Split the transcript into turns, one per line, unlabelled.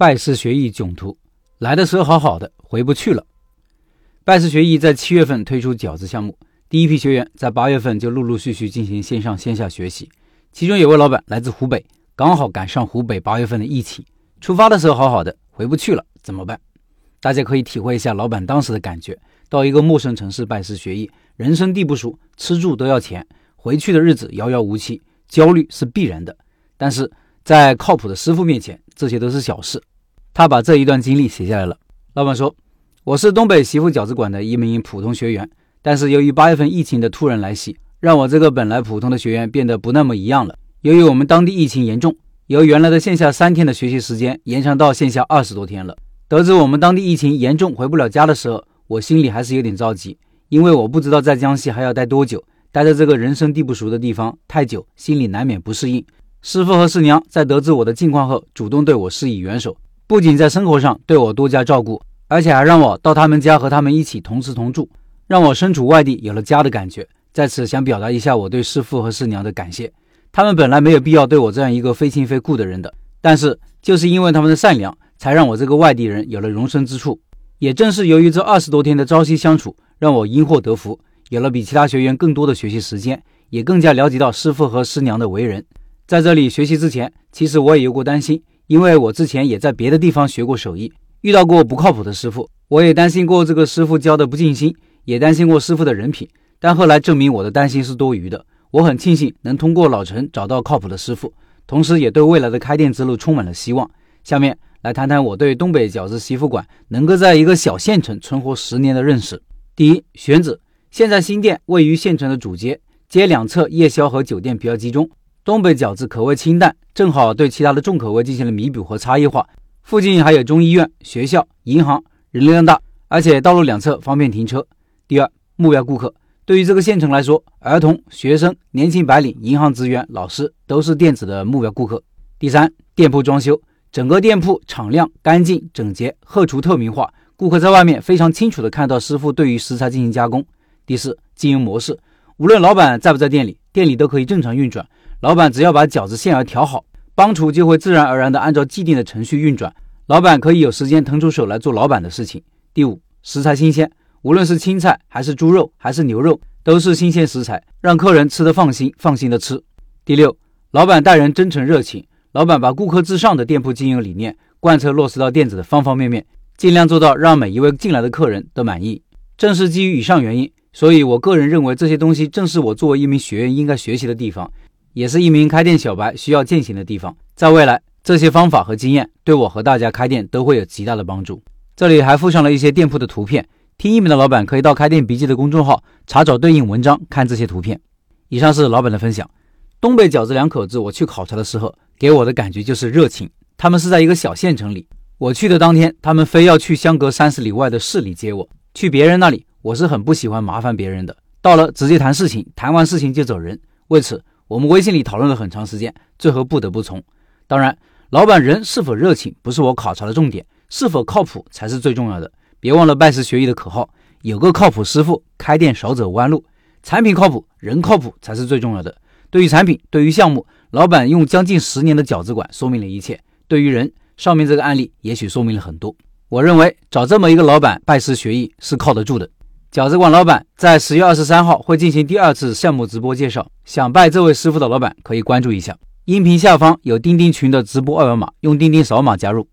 拜师学艺囧途，来的时候好好的，回不去了。拜师学艺在七月份推出饺子项目，第一批学员在八月份就陆陆续续进行线上线下学习。其中有位老板来自湖北，刚好赶上湖北八月份的疫情，出发的时候好好的，回不去了，怎么办？大家可以体会一下老板当时的感觉：到一个陌生城市拜师学艺，人生地不熟，吃住都要钱，回去的日子遥遥无期，焦虑是必然的。但是在靠谱的师傅面前，这些都是小事。他把这一段经历写下来了。老板说。我是东北媳妇饺子馆的一名普通学员，但是由于八月份疫情的突然来袭，让我这个本来普通的学员变得不那么一样了。由于我们当地疫情严重，由原来的线下三天的学习时间延长到线下二十多天了。得知我们当地疫情严重回不了家的时候，我心里还是有点着急，因为我不知道在江西还要待多久，待在这个人生地不熟的地方太久，心里难免不适应。师傅和师娘在得知我的近况后，主动对我施以援手，不仅在生活上对我多加照顾。而且还让我到他们家和他们一起同吃同住，让我身处外地有了家的感觉。在此想表达一下我对师父和师娘的感谢。他们本来没有必要对我这样一个非亲非故的人的，但是就是因为他们的善良，才让我这个外地人有了容身之处。也正是由于这二十多天的朝夕相处，让我因祸得福，有了比其他学员更多的学习时间，也更加了解到师父和师娘的为人。在这里学习之前，其实我也有过担心，因为我之前也在别的地方学过手艺。遇到过不靠谱的师傅，我也担心过这个师傅教的不尽心，也担心过师傅的人品。但后来证明我的担心是多余的。我很庆幸能通过老陈找到靠谱的师傅，同时也对未来的开店之路充满了希望。下面来谈谈我对东北饺子媳妇馆能够在一个小县城存活十年的认识。第一，选址，现在新店位于县城的主街，街两侧夜宵和酒店比较集中。东北饺子口味清淡，正好对其他的重口味进行了弥补和差异化。附近还有中医院、学校、银行，人流量大，而且道路两侧方便停车。第二，目标顾客对于这个县城来说，儿童、学生、年轻白领、银行职员、老师都是店子的目标顾客。第三，店铺装修，整个店铺敞亮、干净、整洁，后厨透明化，顾客在外面非常清楚的看到师傅对于食材进行加工。第四，经营模式，无论老板在不在店里，店里都可以正常运转，老板只要把饺子馅儿调好。帮厨就会自然而然地按照既定的程序运转，老板可以有时间腾出手来做老板的事情。第五，食材新鲜，无论是青菜还是猪肉还是牛肉，都是新鲜食材，让客人吃得放心，放心的吃。第六，老板待人真诚热情，老板把顾客至上的店铺经营理念贯彻落实到店子的方方面面，尽量做到让每一位进来的客人都满意。正是基于以上原因，所以我个人认为这些东西正是我作为一名学员应该学习的地方。也是一名开店小白需要践行的地方。在未来，这些方法和经验对我和大家开店都会有极大的帮助。这里还附上了一些店铺的图片，听音频的老板可以到开店笔记的公众号查找对应文章看这些图片。以上是老板的分享。东北饺子两口子，我去考察的时候，给我的感觉就是热情。他们是在一个小县城里，我去的当天，他们非要去相隔三十里外的市里接我。去别人那里，我是很不喜欢麻烦别人的。到了直接谈事情，谈完事情就走人。为此。我们微信里讨论了很长时间，最后不得不从。当然，老板人是否热情不是我考察的重点，是否靠谱才是最重要的。别忘了拜师学艺的口号，有个靠谱师傅，开店少走弯路。产品靠谱，人靠谱才是最重要的。对于产品，对于项目，老板用将近十年的饺子馆说明了一切。对于人，上面这个案例也许说明了很多。我认为找这么一个老板拜师学艺是靠得住的。饺子馆老板在十月二十三号会进行第二次项目直播介绍，想拜这位师傅的老板可以关注一下。音频下方有钉钉群的直播二维码，用钉钉扫码加入。